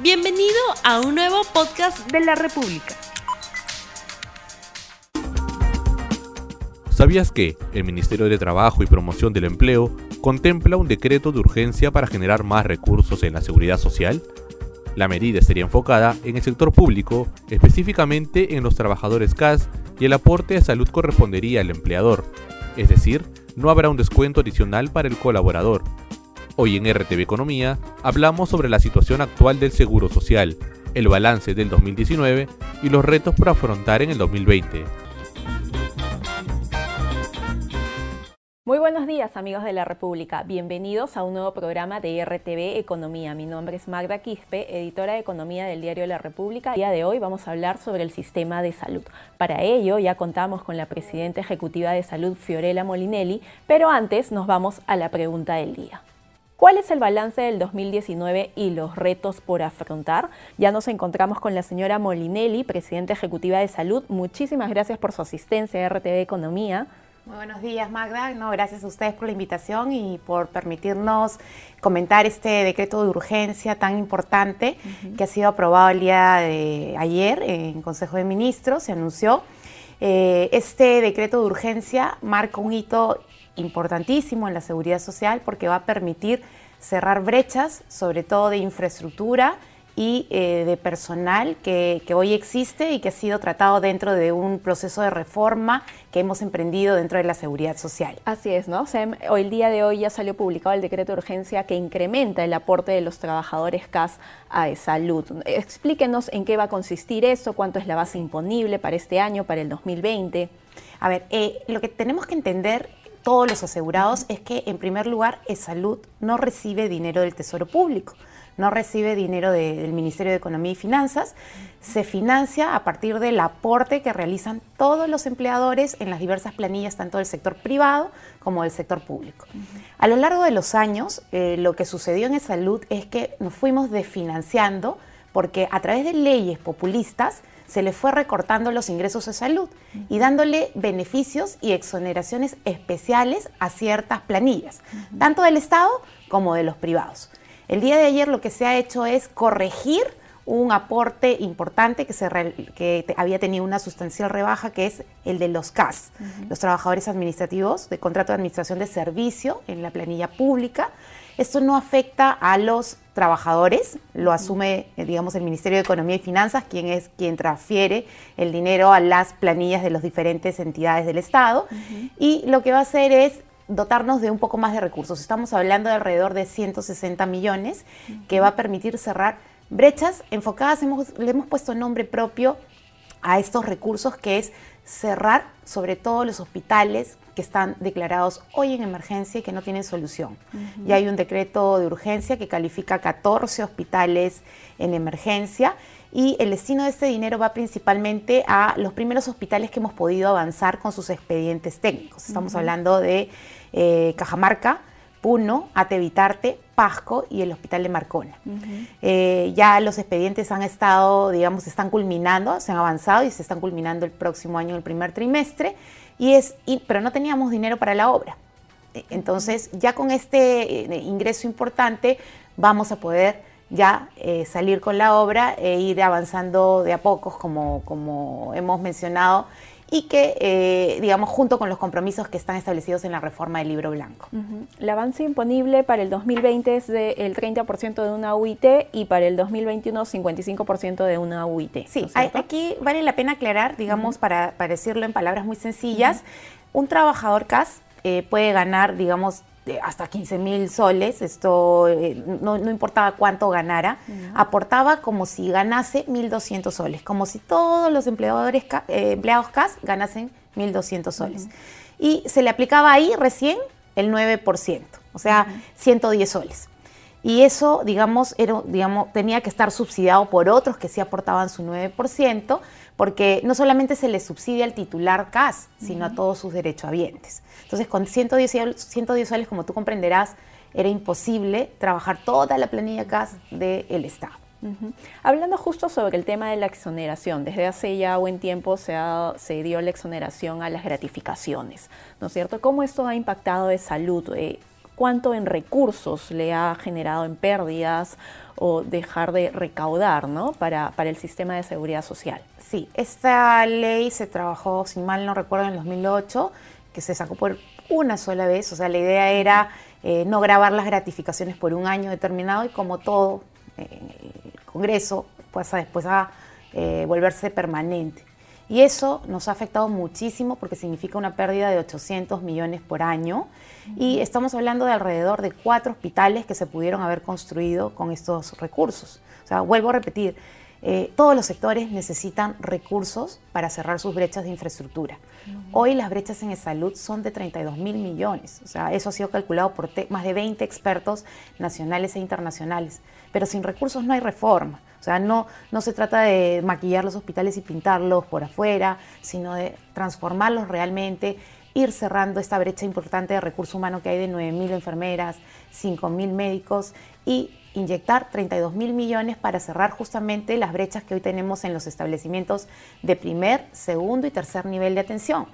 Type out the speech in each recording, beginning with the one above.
Bienvenido a un nuevo podcast de la República. ¿Sabías que el Ministerio de Trabajo y Promoción del Empleo contempla un decreto de urgencia para generar más recursos en la seguridad social? La medida sería enfocada en el sector público, específicamente en los trabajadores CAS, y el aporte de salud correspondería al empleador, es decir, no habrá un descuento adicional para el colaborador, Hoy en RTV Economía hablamos sobre la situación actual del Seguro Social, el balance del 2019 y los retos por afrontar en el 2020. Muy buenos días amigos de la República, bienvenidos a un nuevo programa de RTV Economía. Mi nombre es Magda Quispe, editora de Economía del diario La República. El día de hoy vamos a hablar sobre el sistema de salud. Para ello ya contamos con la presidenta ejecutiva de salud Fiorella Molinelli, pero antes nos vamos a la pregunta del día. ¿Cuál es el balance del 2019 y los retos por afrontar? Ya nos encontramos con la señora Molinelli, presidenta ejecutiva de salud. Muchísimas gracias por su asistencia a RTV Economía. Muy buenos días, Magda. No, gracias a ustedes por la invitación y por permitirnos comentar este decreto de urgencia tan importante que ha sido aprobado el día de ayer en Consejo de Ministros. Se anunció. Eh, este decreto de urgencia marca un hito importantísimo en la seguridad social porque va a permitir cerrar brechas, sobre todo de infraestructura y eh, de personal que, hoy existe y que ha sido tratado dentro de un proceso de reforma que hemos emprendido dentro de la seguridad social. Así es, ¿no? hoy el día de hoy ya salió publicado el decreto de urgencia que incrementa el aporte de los trabajadores CAS a salud. Explíquenos en qué va a consistir eso, cuánto es la base imponible para este año, para el 2020. A ver, eh, lo que tenemos que entender todos los asegurados es que, en primer lugar, salud no recibe dinero del Tesoro Público, no recibe dinero del Ministerio de Economía y Finanzas, se financia a partir del aporte que realizan todos los empleadores en las diversas planillas, tanto del sector privado como del sector público. A lo largo de los años, eh, lo que sucedió en salud es que nos fuimos desfinanciando porque a través de leyes populistas, se le fue recortando los ingresos de salud y dándole beneficios y exoneraciones especiales a ciertas planillas, tanto del Estado como de los privados. El día de ayer lo que se ha hecho es corregir un aporte importante que, se que había tenido una sustancial rebaja, que es el de los CAS, los trabajadores administrativos de contrato de administración de servicio en la planilla pública. Esto no afecta a los trabajadores, lo asume, eh, digamos, el Ministerio de Economía y Finanzas, quien es quien transfiere el dinero a las planillas de las diferentes entidades del Estado. Y lo que va a hacer es dotarnos de un poco más de recursos. Estamos hablando de alrededor de 160 millones, que va a permitir cerrar brechas enfocadas, le hemos puesto nombre propio a estos recursos, que es cerrar sobre todo los hospitales que están declarados hoy en emergencia y que no tienen solución. Ya hay un decreto de urgencia que califica 14 hospitales en emergencia y el destino de este dinero va principalmente a los primeros hospitales que hemos podido avanzar con sus expedientes técnicos. Estamos hablando de eh, Cajamarca, Puno, Atevitarte, Pasco y el Hospital de Marcona. Eh, ya los expedientes han estado, digamos, están culminando, se han avanzado y se están culminando el próximo año, el primer trimestre, y es, pero no teníamos dinero para la obra. Eh, entonces, ya con este eh, ingreso importante, vamos a poder ya salir con la obra e ir avanzando de a pocos, como, como hemos mencionado y que, eh, digamos, junto con los compromisos que están establecidos en la reforma del libro blanco. El avance imponible para el 2020 es del 30% de una UIT y para el 2021 55% de una UIT. Sí, aquí vale la pena aclarar, digamos, para, para, decirlo en palabras muy sencillas, un trabajador CAS eh, puede ganar, digamos, hasta 15 mil soles, esto eh, no, importaba cuánto ganara, aportaba como si ganase 1.200 soles, como si todos los empleadores, eh, empleados CAS ganasen 1.200 soles. Y se le aplicaba ahí recién el 9%, o sea, 110 soles. Y eso, digamos, era, digamos, tenía que estar subsidiado por otros que sí aportaban su 9%, porque no solamente se le subsidia al titular CAS, sino a todos sus derechohabientes. Entonces, con 110, 110 soles, como tú comprenderás, era imposible trabajar toda la planilla CAS del Estado. Hablando justo sobre el tema de la exoneración, desde hace ya buen tiempo se, se dio la exoneración a las gratificaciones, ¿no es cierto? ¿Cómo esto ha impactado de salud? Eh, cuánto en recursos le ha generado en pérdidas o dejar de recaudar ¿no? para, para el sistema de seguridad social. Sí, esta ley se trabajó, si mal no recuerdo, en el 2008, que se sacó por una sola vez, o sea, la idea era eh, no grabar las gratificaciones por un año determinado y como todo en el Congreso pasa después a eh, volverse permanente. Y eso nos ha afectado muchísimo porque significa una pérdida de 800 millones por año. Y estamos hablando de alrededor de cuatro hospitales que se pudieron haber construido con estos recursos. O sea, vuelvo a repetir, eh, todos los sectores necesitan recursos para cerrar sus brechas de infraestructura. Hoy las brechas en salud son de 32 mil millones. O sea, eso ha sido calculado por más de 20 expertos nacionales e internacionales. Pero sin recursos no hay reforma. O sea, no, no se trata de maquillar los hospitales y pintarlos por afuera, sino de transformarlos realmente, ir cerrando esta brecha importante de recurso humano que hay de 9 mil enfermeras, 5 mil médicos y inyectar 32 mil millones para cerrar justamente las brechas que hoy tenemos en los establecimientos de primer, segundo y tercer nivel de atención.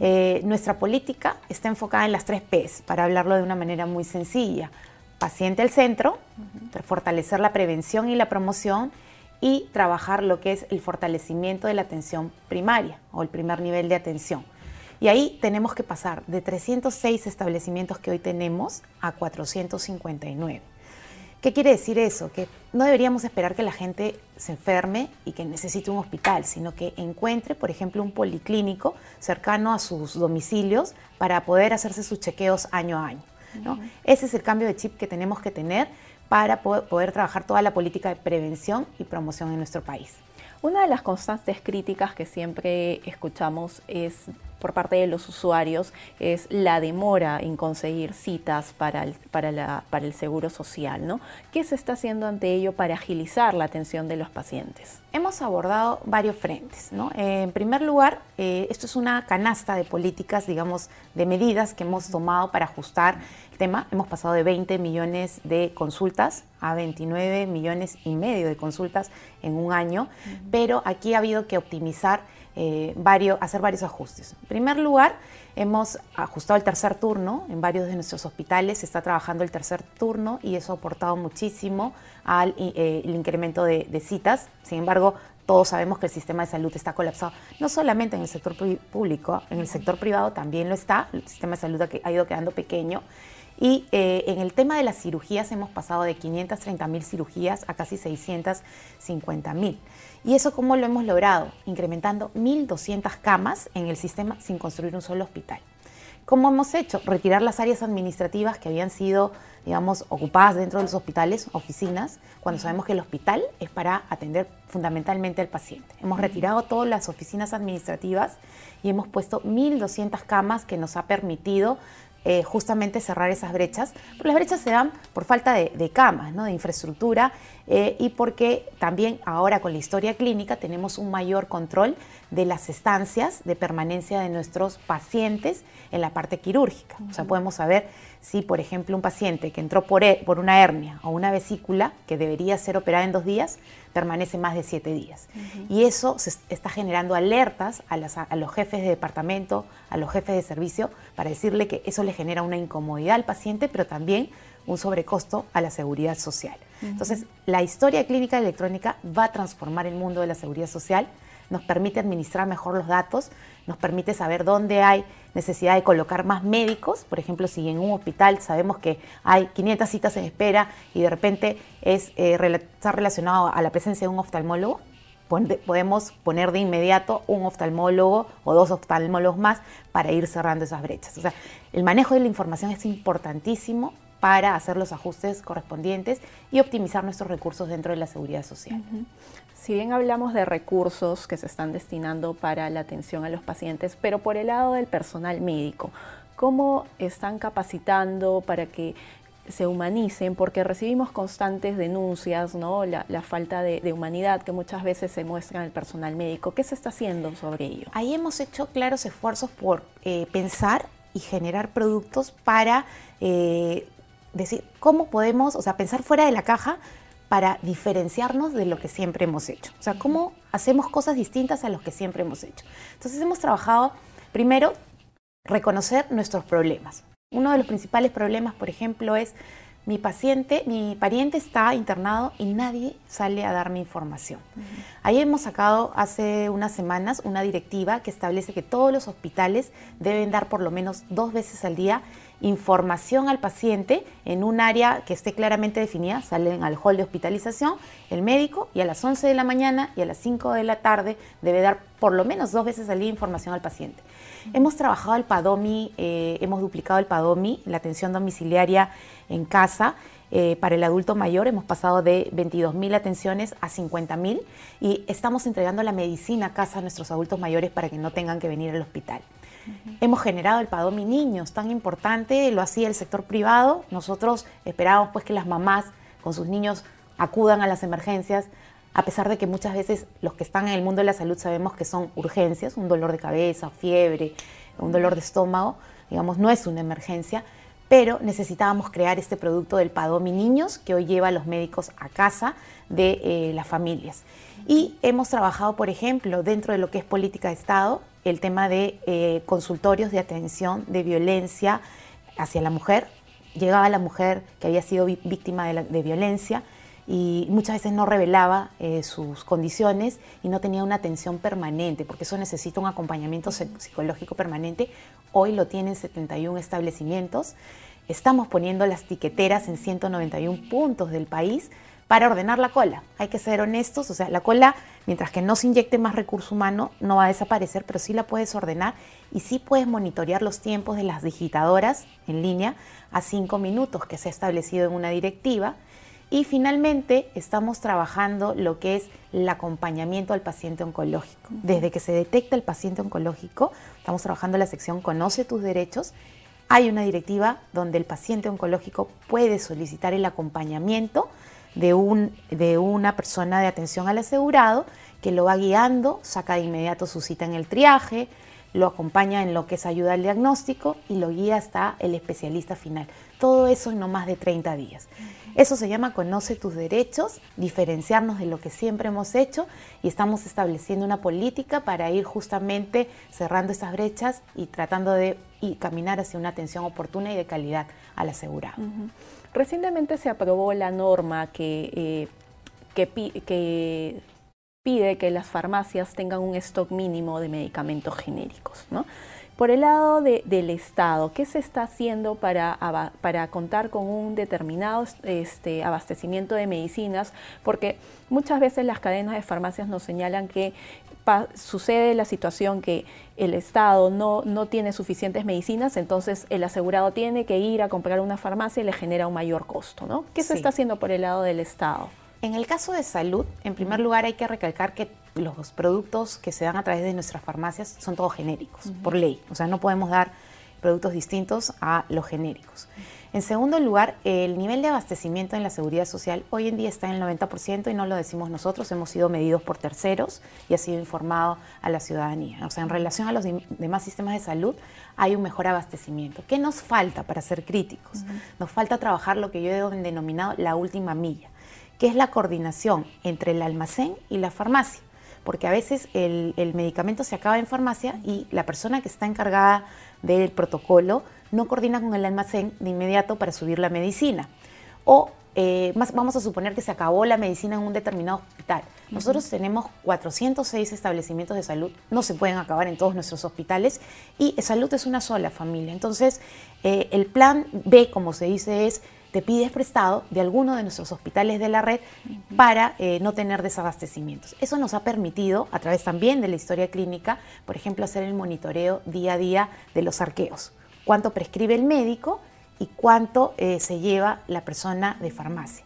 Eh, nuestra política está enfocada en las tres Ps, para hablarlo de una manera muy sencilla. Paciente al centro, fortalecer la prevención y la promoción y trabajar lo que es el fortalecimiento de la atención primaria o el primer nivel de atención. Y ahí tenemos que pasar de 306 establecimientos que hoy tenemos a 459. ¿Qué quiere decir eso? Que no deberíamos esperar que la gente se enferme y que necesite un hospital, sino que encuentre, por ejemplo, un policlínico cercano a sus domicilios para poder hacerse sus chequeos año a año. Ese es el cambio de chip que tenemos que tener para poder trabajar toda la política de prevención y promoción en nuestro país. Una de las constantes críticas que siempre escuchamos es por parte de los usuarios es la demora en conseguir citas para el, para, para el seguro social. ¿no? ¿Qué se está haciendo ante ello para agilizar la atención de los pacientes? Hemos abordado varios frentes. ¿no? en primer lugar, eh, esto es una canasta de políticas, digamos, de medidas que hemos tomado para ajustar el tema. Hemos pasado de 20 millones de consultas a 29 millones y medio de consultas en un año, pero aquí ha habido que optimizar eh, varios, hacer varios ajustes. En primer lugar, hemos ajustado el tercer turno en varios de nuestros hospitales, se está trabajando el tercer turno y eso ha aportado muchísimo al eh, incremento de, citas. Sin embargo, todos sabemos que el sistema de salud está colapsado, no solamente en el sector público, en el sector privado también lo está, el sistema de salud ha ido quedando pequeño. Y eh, en el tema de las cirugías hemos pasado de 530 mil cirugías a casi 650 mil. ¿Y eso cómo lo hemos logrado? Incrementando 1.200 camas en el sistema sin construir un solo hospital. ¿Cómo hemos hecho? Retirar las áreas administrativas que habían sido, digamos, ocupadas dentro de los hospitales, oficinas, cuando sabemos que el hospital es para atender fundamentalmente al paciente. Hemos retirado todas las oficinas administrativas y hemos puesto 1.200 camas que nos ha permitido eh, justamente cerrar esas brechas. Pero las brechas se dan por falta de, camas, ¿no? de infraestructura eh, y porque también ahora con la historia clínica tenemos un mayor control de las estancias de permanencia de nuestros pacientes en la parte quirúrgica. O sea, podemos saber si, por ejemplo, un paciente que entró por, por una hernia o una vesícula que debería ser operada en dos días, permanece más de siete días. Y eso se está generando alertas a, los jefes de departamento, a los jefes de servicio, para decirle que eso le genera una incomodidad al paciente, pero también un sobrecosto a la seguridad social. Entonces, la historia clínica electrónica va a transformar el mundo de la seguridad social nos permite administrar mejor los datos, nos permite saber dónde hay necesidad de colocar más médicos. Por ejemplo, si en un hospital sabemos que hay 500 citas en espera y de repente es, eh, está relacionado a la presencia de un oftalmólogo, podemos poner de inmediato un oftalmólogo o dos oftalmólogos más para ir cerrando esas brechas. O sea, el manejo de la información es importantísimo para hacer los ajustes correspondientes y optimizar nuestros recursos dentro de la seguridad social. Si bien hablamos de recursos que se están destinando para la atención a los pacientes, pero por el lado del personal médico, ¿cómo están capacitando para que se humanicen? Porque recibimos constantes denuncias, ¿no? la, falta de, humanidad que muchas veces se muestra en el personal médico. ¿Qué se está haciendo sobre ello? Ahí hemos hecho claros esfuerzos por eh, pensar y generar productos para eh, decir cómo podemos, o sea, pensar fuera de la caja para diferenciarnos de lo que siempre hemos hecho. O sea, cómo hacemos cosas distintas a lo que siempre hemos hecho. Entonces hemos trabajado, primero, reconocer nuestros problemas. Uno de los principales problemas, por ejemplo, es mi paciente, mi pariente está internado y nadie sale a darme información. Ahí hemos sacado hace unas semanas una directiva que establece que todos los hospitales deben dar por lo menos dos veces al día información al paciente en un área que esté claramente definida, salen al hall de hospitalización, el médico y a las 11 de la mañana y a las 5 de la tarde debe dar por lo menos dos veces al día información al paciente. Hemos trabajado el PADOMI, eh, hemos duplicado el PADOMI, la atención domiciliaria en casa. Eh, para el adulto mayor hemos pasado de 22.000 atenciones a 50.000 y estamos entregando la medicina a casa a nuestros adultos mayores para que no tengan que venir al hospital. Hemos generado el PADOMI Niños, tan importante, lo hacía el sector privado. Nosotros esperábamos pues que las mamás con sus niños acudan a las emergencias, a pesar de que muchas veces los que están en el mundo de la salud sabemos que son urgencias, un dolor de cabeza, fiebre, un dolor de estómago, digamos, no es una emergencia, pero necesitábamos crear este producto del Padomi Niños que hoy lleva a los médicos a casa de eh, las familias. Y hemos trabajado, por ejemplo, dentro de lo que es política de Estado, el tema de eh, consultorios de atención de violencia hacia la mujer. Llegaba la mujer que había sido víctima de violencia, y muchas veces no revelaba eh, sus condiciones y no tenía una atención permanente, porque eso necesita un acompañamiento psicológico permanente. Hoy lo tienen 71 establecimientos. Estamos poniendo las tiqueteras en 191 puntos del país para ordenar la cola. Hay que ser honestos, o sea, la cola, mientras que no se inyecte más recurso humano, no va a desaparecer, pero sí la puedes ordenar y sí puedes monitorear los tiempos de las digitadoras en línea a cinco minutos que se ha establecido en una directiva y finalmente estamos trabajando lo que es el acompañamiento al paciente oncológico. Desde que se detecta el paciente oncológico, estamos trabajando la sección Conoce tus derechos. Hay una directiva donde el paciente oncológico puede solicitar el acompañamiento de, un, de una persona de atención al asegurado que lo va guiando, saca de inmediato su cita en el triaje, lo acompaña en lo que es ayuda al diagnóstico y lo guía hasta el especialista final. Todo eso en no más de 30 días. Eso se llama conoce tus derechos, diferenciarnos de lo que siempre hemos hecho y estamos estableciendo una política para ir justamente cerrando esas brechas y tratando de caminar hacia una atención oportuna y de calidad al asegurado. Recientemente se aprobó la norma que, eh, que pide que las farmacias tengan un stock mínimo de medicamentos genéricos. ¿no? Por el lado del Estado, ¿qué se está haciendo para, para contar con un determinado este, abastecimiento de medicinas? Porque muchas veces las cadenas de farmacias nos señalan que sucede la situación que el Estado no, no tiene suficientes medicinas, entonces el asegurado tiene que ir a comprar una farmacia y le genera un mayor costo. ¿no? ¿Qué se está haciendo por el lado del Estado? En el caso de salud, en primer lugar hay que recalcar que los productos que se dan a través de nuestras farmacias son todos genéricos, por ley. O sea, no podemos dar productos distintos a los genéricos. En segundo lugar, el nivel de abastecimiento en la seguridad social hoy en día está en el 90% y no lo decimos nosotros, hemos sido medidos por terceros y ha sido informado a la ciudadanía. O sea, en relación a los demás sistemas de salud hay un mejor abastecimiento. ¿Qué nos falta para ser críticos? Nos falta trabajar lo que yo he denominado la última milla que es la coordinación entre el almacén y la farmacia, porque a veces el, medicamento se acaba en farmacia y la persona que está encargada del protocolo no coordina con el almacén de inmediato para subir la medicina. O eh, más, vamos a suponer que se acabó la medicina en un determinado hospital. Nosotros tenemos 406 establecimientos de salud, no se pueden acabar en todos nuestros hospitales y salud es una sola familia. Entonces, eh, el plan B, como se dice, es te pides prestado de alguno de nuestros hospitales de la red para eh, no tener desabastecimientos. Eso nos ha permitido, a través también de la historia clínica, por ejemplo, hacer el monitoreo día a día de los arqueos. Cuánto prescribe el médico y cuánto eh, se lleva la persona de farmacia.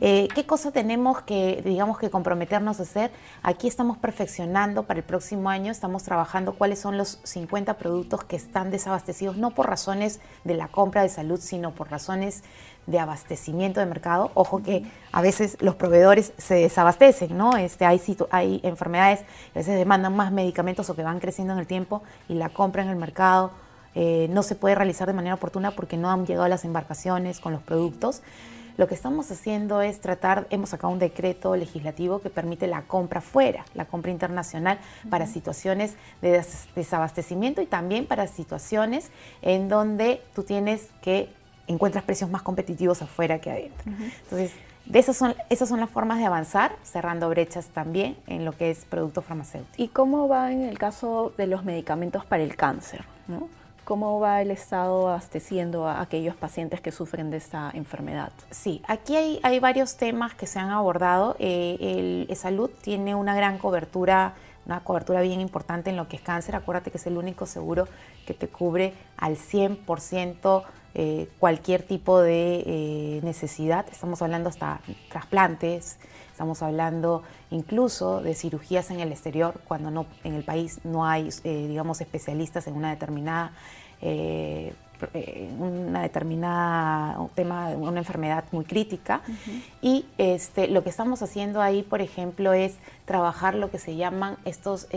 Eh, ¿Qué cosa tenemos que, digamos, que comprometernos a hacer? Aquí estamos perfeccionando para el próximo año, estamos trabajando cuáles son los 50 productos que están desabastecidos, no por razones de la compra de salud, sino por razones de abastecimiento de mercado. Ojo que a veces los proveedores se desabastecen, ¿no? Este, hay, hay enfermedades que a veces demandan más medicamentos o que van creciendo en el tiempo y la compra en el mercado eh, no se puede realizar de manera oportuna porque no han llegado las embarcaciones con los productos Lo que estamos haciendo es tratar, hemos sacado un decreto legislativo que permite la compra fuera, la compra internacional para situaciones de desabastecimiento y también para situaciones en donde tú tienes que encuentras precios más competitivos afuera que adentro. Entonces, de esas son, esas son las formas de avanzar, cerrando brechas también en lo que es producto farmacéutico. ¿Y cómo va en el caso de los medicamentos para el cáncer? ¿no? ¿Cómo va el Estado abasteciendo a aquellos pacientes que sufren de esta enfermedad? Sí, aquí hay, varios temas que se han abordado. Eh, el, salud tiene una gran cobertura, una cobertura bien importante en lo que es cáncer. Acuérdate que es el único seguro que te cubre al 100% eh, cualquier tipo de eh, necesidad. Estamos hablando hasta trasplantes, estamos hablando incluso de cirugías en el exterior cuando no, en el país no hay, eh, digamos, especialistas en una determinada una determinada un tema, una enfermedad muy crítica. Y este, lo que estamos haciendo ahí, por ejemplo, es trabajar lo que se llaman estos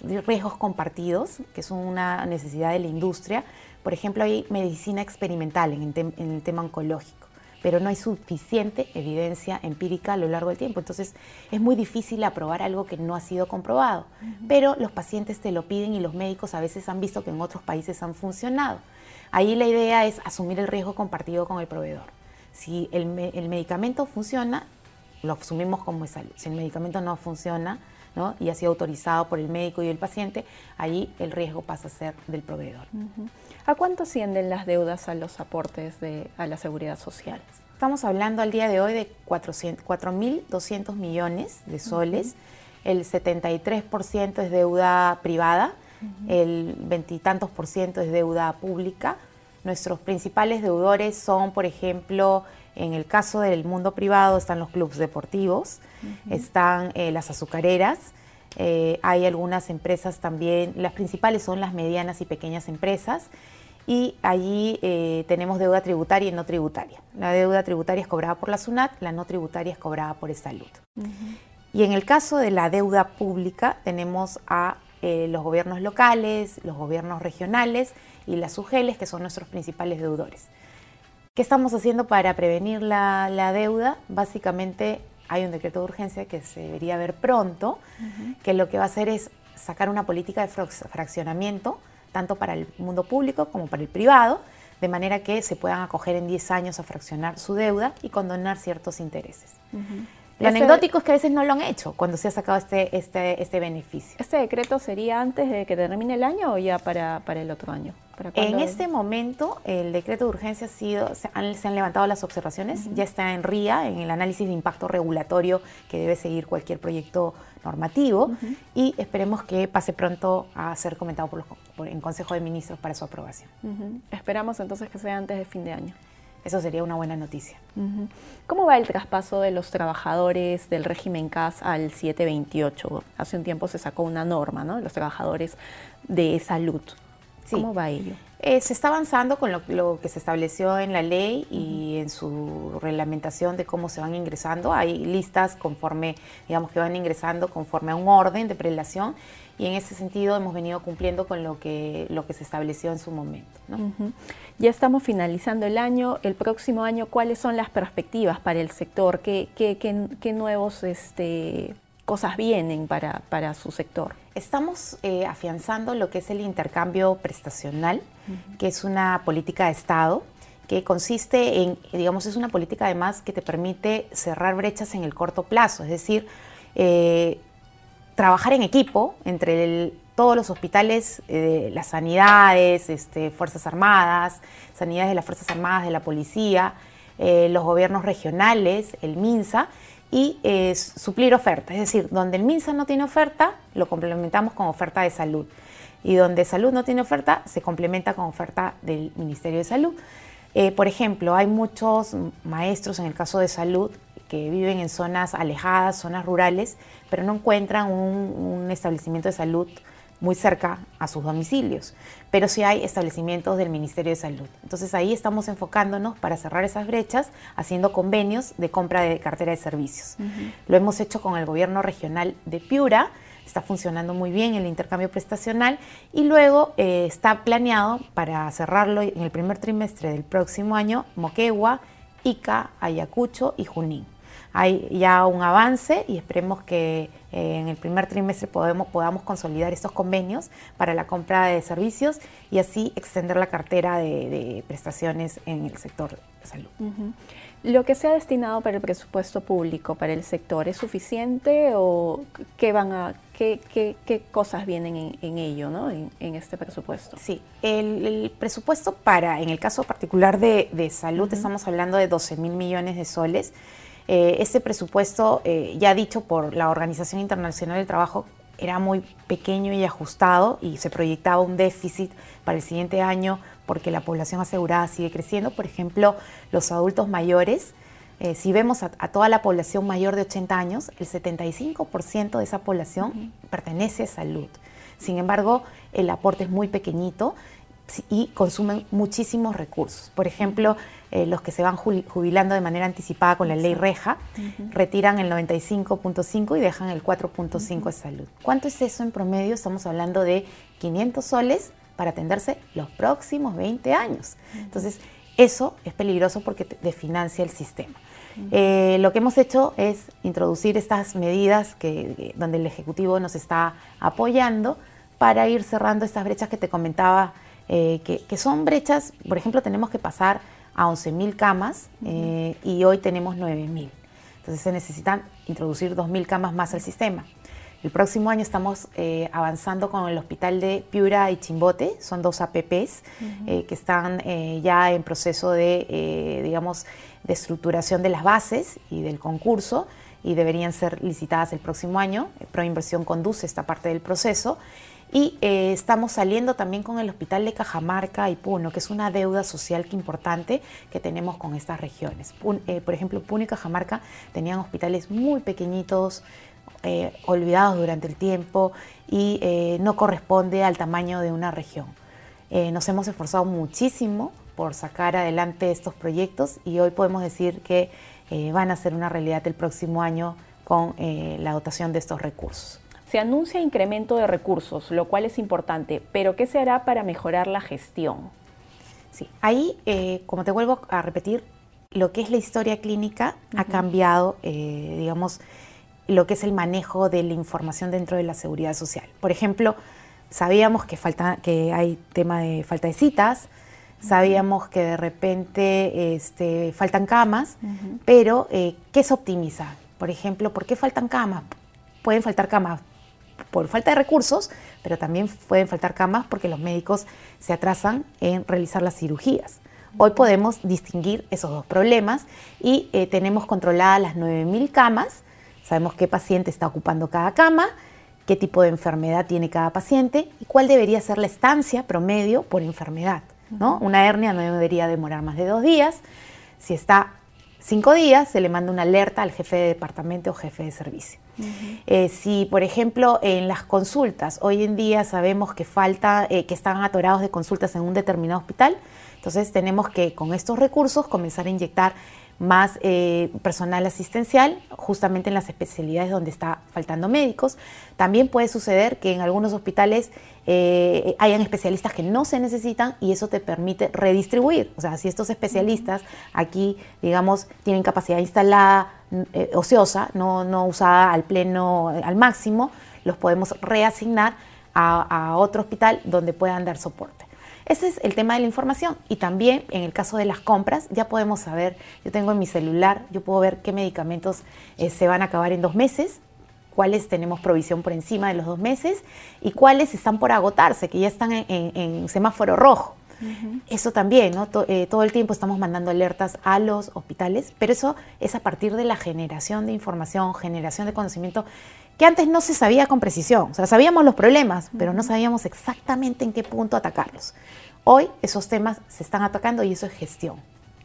riesgos compartidos, que son una necesidad de la industria, por ejemplo, hay medicina experimental en el, tema oncológico, pero no hay suficiente evidencia empírica a lo largo del tiempo. Entonces, es muy difícil aprobar algo que no ha sido comprobado. Pero los pacientes te lo piden y los médicos a veces han visto que en otros países han funcionado. Ahí la idea es asumir el riesgo compartido con el proveedor. Si el, el medicamento funciona, lo asumimos como salud. Si el medicamento no funciona, y ha sido autorizado por el médico y el paciente, ahí el riesgo pasa a ser del proveedor. ¿A cuánto ascienden las deudas a los aportes de, a la seguridad social? Estamos hablando al día de hoy de 4.200 millones de soles, el 73% es deuda privada, el veintitantos por ciento es deuda pública. Nuestros principales deudores son, por ejemplo, en el caso del mundo privado están los clubes deportivos, están eh, las azucareras, eh, hay algunas empresas también, las principales son las medianas y pequeñas empresas, y allí eh, tenemos deuda tributaria y no tributaria. La deuda tributaria es cobrada por la SUNAT, la no tributaria es cobrada por salud. Y en el caso de la deuda pública tenemos a los gobiernos locales, los gobiernos regionales y las UGELES, que son nuestros principales deudores. ¿Qué estamos haciendo para prevenir la, deuda? Básicamente hay un decreto de urgencia que se debería ver pronto, que lo que va a hacer es sacar una política de fraccionamiento, tanto para el mundo público como para el privado, de manera que se puedan acoger en 10 años a fraccionar su deuda y condonar ciertos intereses. Lo este anecdótico es que a veces no lo han hecho cuando se ha sacado este, este, este beneficio. ¿Este decreto sería antes de que termine el año o ya para, para el otro año? En este momento, el decreto de urgencia ha sido, se han, levantado las observaciones, ya está en RIA, en el análisis de impacto regulatorio que debe seguir cualquier proyecto normativo, y esperemos que pase pronto a ser comentado por los, en Consejo de Ministros para su aprobación. Esperamos entonces que sea antes de fin de año. Eso sería una buena noticia. ¿Cómo va el traspaso de los trabajadores del régimen CAS al 728? Hace un tiempo se sacó una norma, ¿no? Los trabajadores de salud. ¿Cómo va ello? Eh, se está avanzando con lo, que se estableció en la ley y en su reglamentación de cómo se van ingresando. Hay listas conforme, digamos, que van ingresando conforme a un orden de prelación y en ese sentido hemos venido cumpliendo con lo que, lo que se estableció en su momento. Ya estamos finalizando el año. El próximo año, ¿cuáles son las perspectivas para el sector? ¿Qué, qué, qué, nuevos este, cosas vienen para, para su sector? Estamos eh, afianzando lo que es el intercambio prestacional, que es una política de Estado que consiste en, digamos, es una política además que te permite cerrar brechas en el corto plazo, es decir, eh, trabajar en equipo entre todos los hospitales, eh, las sanidades, este, Fuerzas Armadas, sanidades de las Fuerzas Armadas, de la Policía, eh, los gobiernos regionales, el MINSA, y eh, suplir ofertas. Es decir, donde el MINSA no tiene oferta, lo complementamos con oferta de salud. Y donde salud no tiene oferta, se complementa con oferta del Ministerio de Salud. por ejemplo, hay muchos maestros en el caso de salud que viven en zonas alejadas, zonas rurales, pero no encuentran un, establecimiento de salud muy cerca a sus domicilios, pero sí hay establecimientos del Ministerio de Salud. Entonces ahí estamos enfocándonos para cerrar esas brechas, haciendo convenios de compra de cartera de servicios. Lo hemos hecho con el gobierno regional de Piura, está funcionando muy bien el intercambio prestacional y luego eh, está planeado para cerrarlo en el primer trimestre del próximo año Moquegua, Ica, Ayacucho y Junín. Hay ya un avance y esperemos que eh, en el primer trimestre podemos, podamos consolidar estos convenios para la compra de servicios y así extender la cartera de, prestaciones en el sector de salud. ¿Lo que se ha destinado para el presupuesto público, para el sector, es suficiente o qué, van a, qué, qué, cosas vienen en, ello, ¿no? en, este presupuesto? Sí, el, presupuesto para, en el caso particular de, salud, estamos hablando de 12 mil millones de soles. Eh, este presupuesto, eh, ya dicho por la Organización Internacional del Trabajo, era muy pequeño y ajustado y se proyectaba un déficit para el siguiente año porque la población asegurada sigue creciendo. Por ejemplo, los adultos mayores, eh, si vemos a, toda la población mayor de 80 años, el 75% de esa población pertenece a salud. Sin embargo, el aporte es muy pequeño y consumen muchísimos recursos. Por ejemplo, eh, los que se van jubilando de manera anticipada con la ley Reja, retiran el 95.5 y dejan el 4.5 de salud. ¿Cuánto es eso en promedio? Estamos hablando de 500 soles para atenderse los próximos 20 años. Entonces, eso es peligroso porque desfinancia el sistema. Eh, lo que hemos hecho es introducir estas medidas que, donde el Ejecutivo nos está apoyando para ir cerrando estas brechas que te comentaba, eh, que, son brechas, por ejemplo, tenemos que pasar a 11.000 camas eh, y hoy tenemos 9.000. Entonces se necesitan introducir 2.000 camas más al sistema. El próximo año estamos eh, avanzando con el hospital de Piura y Chimbote, son dos APPs eh, que están eh, ya en proceso de, digamos, de estructuración de las bases y del concurso y deberían ser licitadas el próximo año. Proinversión conduce esta parte del proceso. Y estamos saliendo también con el hospital de Cajamarca y Puno, que es una deuda social importante que tenemos con estas regiones. por ejemplo, Puno y Cajamarca tenían hospitales muy pequeñitos, eh, olvidados durante el tiempo y eh, no corresponde al tamaño de una región. Eh, nos hemos esforzado muchísimo por sacar adelante estos proyectos y hoy podemos decir que van a ser una realidad el próximo año con la dotación de estos recursos. Se anuncia incremento de recursos, lo cual es importante, pero ¿qué se hará para mejorar la gestión? Sí, ahí, como te vuelvo a repetir, lo que es la historia clínica ha cambiado, digamos, lo que es el manejo de la información dentro de la seguridad social. Por ejemplo, sabíamos que, falta, que hay tema de falta de citas, sabíamos que de repente este, faltan camas, pero eh, ¿qué se optimiza? Por ejemplo, ¿por qué faltan camas? Pueden faltar camas por falta de recursos, pero también pueden faltar camas porque los médicos se atrasan en realizar las cirugías. Hoy podemos distinguir esos dos problemas y eh, tenemos controladas las 9.000 camas Sabemos qué paciente está ocupando cada cama, qué tipo de enfermedad tiene cada paciente y cuál debería ser la estancia promedio por enfermedad. ¿no? Una hernia no debería demorar más de dos días. Si está cinco días, se le manda una alerta al jefe de departamento o jefe de servicio. Eh, si, por ejemplo, en las consultas, hoy en día sabemos que falta, eh, que están atorados de consultas en un determinado hospital, entonces tenemos que con estos recursos comenzar a inyectar más eh, personal asistencial, justamente en las especialidades donde está faltando médicos. También puede suceder que en algunos hospitales eh, hayan especialistas que no se necesitan y eso te permite redistribuir. O sea, si estos especialistas aquí, digamos, tienen capacidad instalada eh, ociosa, no, no usada al pleno, al máximo, los podemos reasignar a otro hospital donde puedan dar soporte. Ese es el tema de la información. Y también en el caso de las compras, ya podemos saber, yo tengo en mi celular, yo puedo ver qué medicamentos eh, se van a acabar en dos meses, cuáles tenemos provisión por encima de los dos meses y cuáles están por agotarse, que ya están en, semáforo rojo. Eso también, ¿no? Eh, todo el tiempo estamos mandando alertas a los hospitales, pero eso es a partir de la generación de información, generación de conocimiento que antes no se sabía con precisión. O sea, sabíamos los problemas, pero no sabíamos exactamente en qué punto atacarlos. Hoy esos temas se están atacando y eso es gestión.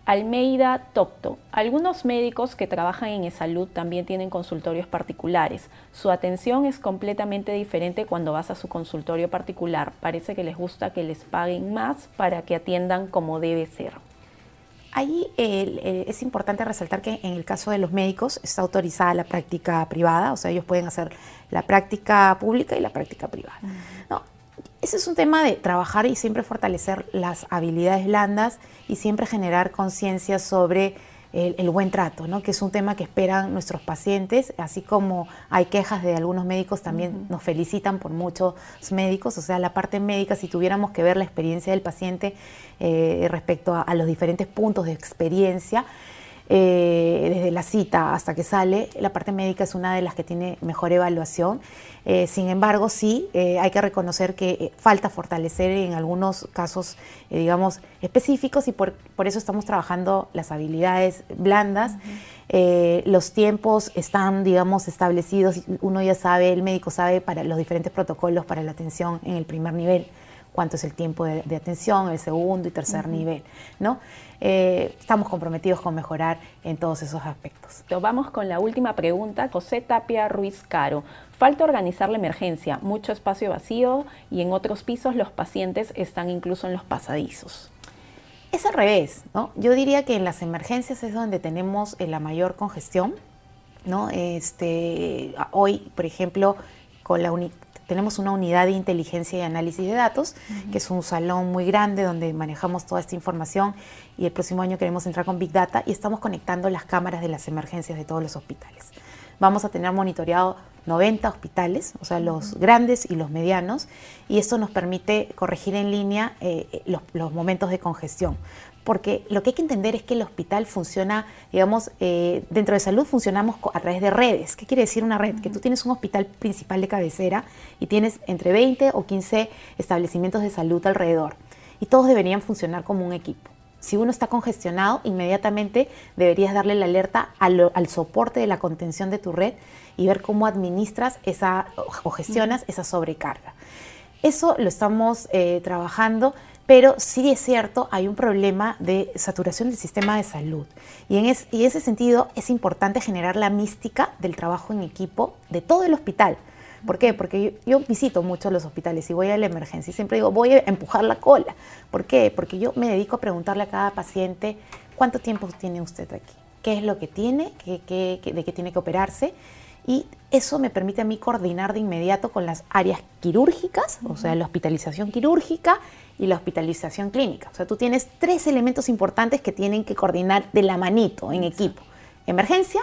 Almeida Tocto. Algunos médicos que trabajan en salud también tienen consultorios particulares. Su atención es completamente diferente cuando vas a su consultorio particular. Parece que les gusta que les paguen más para que atiendan como debe ser. Ahí es importante resaltar que en el caso de los médicos está autorizada la práctica privada, o sea, ellos pueden hacer la práctica pública y la práctica privada. No, ese es un tema de trabajar y siempre fortalecer las habilidades blandas y siempre generar conciencia sobre el, buen trato, ¿no? que es un tema que esperan nuestros pacientes, así como hay quejas de algunos médicos, también nos felicitan por muchos médicos, o sea, la parte médica, si tuviéramos que ver la experiencia del paciente eh, respecto a, los diferentes puntos de experiencia, eh, desde la cita hasta que sale, la parte médica es una de las que tiene mejor evaluación. Eh, sin embargo, sí, eh, hay que reconocer que falta fortalecer en algunos casos, digamos, específicos y por, eso estamos trabajando las habilidades blandas. los tiempos están, digamos, establecidos, uno ya sabe, el médico sabe para los diferentes protocolos para la atención en el primer nivel cuánto es el tiempo de, atención, el segundo y tercer nivel, ¿no? Eh, estamos comprometidos con mejorar en todos esos aspectos. Vamos con la última pregunta. José Tapia Ruiz Caro. Falta organizar la emergencia, mucho espacio vacío y en otros pisos los pacientes están incluso en los pasadizos. Es al revés, ¿no? Yo diría que en las emergencias es donde tenemos eh, la mayor congestión, ¿no? Este, hoy, por ejemplo, con la, tenemos una unidad de inteligencia y análisis de datos, que es un salón muy grande donde manejamos toda esta información y el próximo año queremos entrar con Big Data y estamos conectando las cámaras de las emergencias de todos los hospitales. Vamos a tener monitoreado 90 hospitales, o sea, los grandes y los medianos, y esto nos permite corregir en línea eh, los, los, momentos de congestión porque lo que hay que entender es que el hospital funciona, digamos, eh, dentro de salud funcionamos a través de redes. ¿Qué quiere decir una red? Que tú tienes un hospital principal de cabecera y tienes entre 20 o 15 establecimientos de salud alrededor. Y todos deberían funcionar como un equipo. Si uno está congestionado, inmediatamente deberías darle la alerta al, soporte de la contención de tu red y ver cómo administras esa o gestionas esa sobrecarga. Eso lo estamos eh, trabajando pero sí es cierto, hay un problema de saturación del sistema de salud. Y en, ese sentido es importante generar la mística del trabajo en equipo de todo el hospital. ¿Por qué? Porque yo, visito mucho los hospitales y voy a la emergencia y siempre digo, voy a empujar la cola. ¿Por qué? Porque yo me dedico a preguntarle a cada paciente cuánto tiempo tiene usted aquí, qué es lo que tiene, de qué tiene que operarse y eso me permite a mí coordinar de inmediato con las áreas quirúrgicas, o sea, la hospitalización quirúrgica y la hospitalización clínica. O sea, tú tienes tres elementos importantes que tienen que coordinar de la manito en equipo. Emergencia,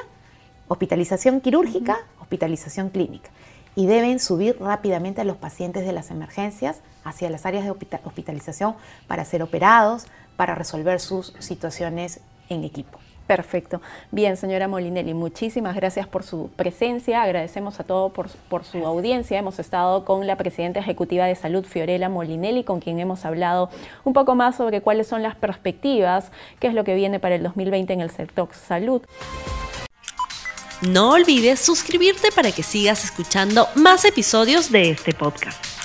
hospitalización quirúrgica, hospitalización clínica. Y deben subir rápidamente a los pacientes de las emergencias hacia las áreas de hospitalización para ser operados, para resolver sus situaciones en equipo. Perfecto. Bien, señora Molinelli, muchísimas gracias por su presencia. Agradecemos a todos por, su audiencia. Hemos estado con la presidenta ejecutiva de salud, Fiorella Molinelli, con quien hemos hablado un poco más sobre cuáles son las perspectivas, qué es lo que viene para el 2020 en el sector salud. No olvides suscribirte para que sigas escuchando más episodios de este podcast.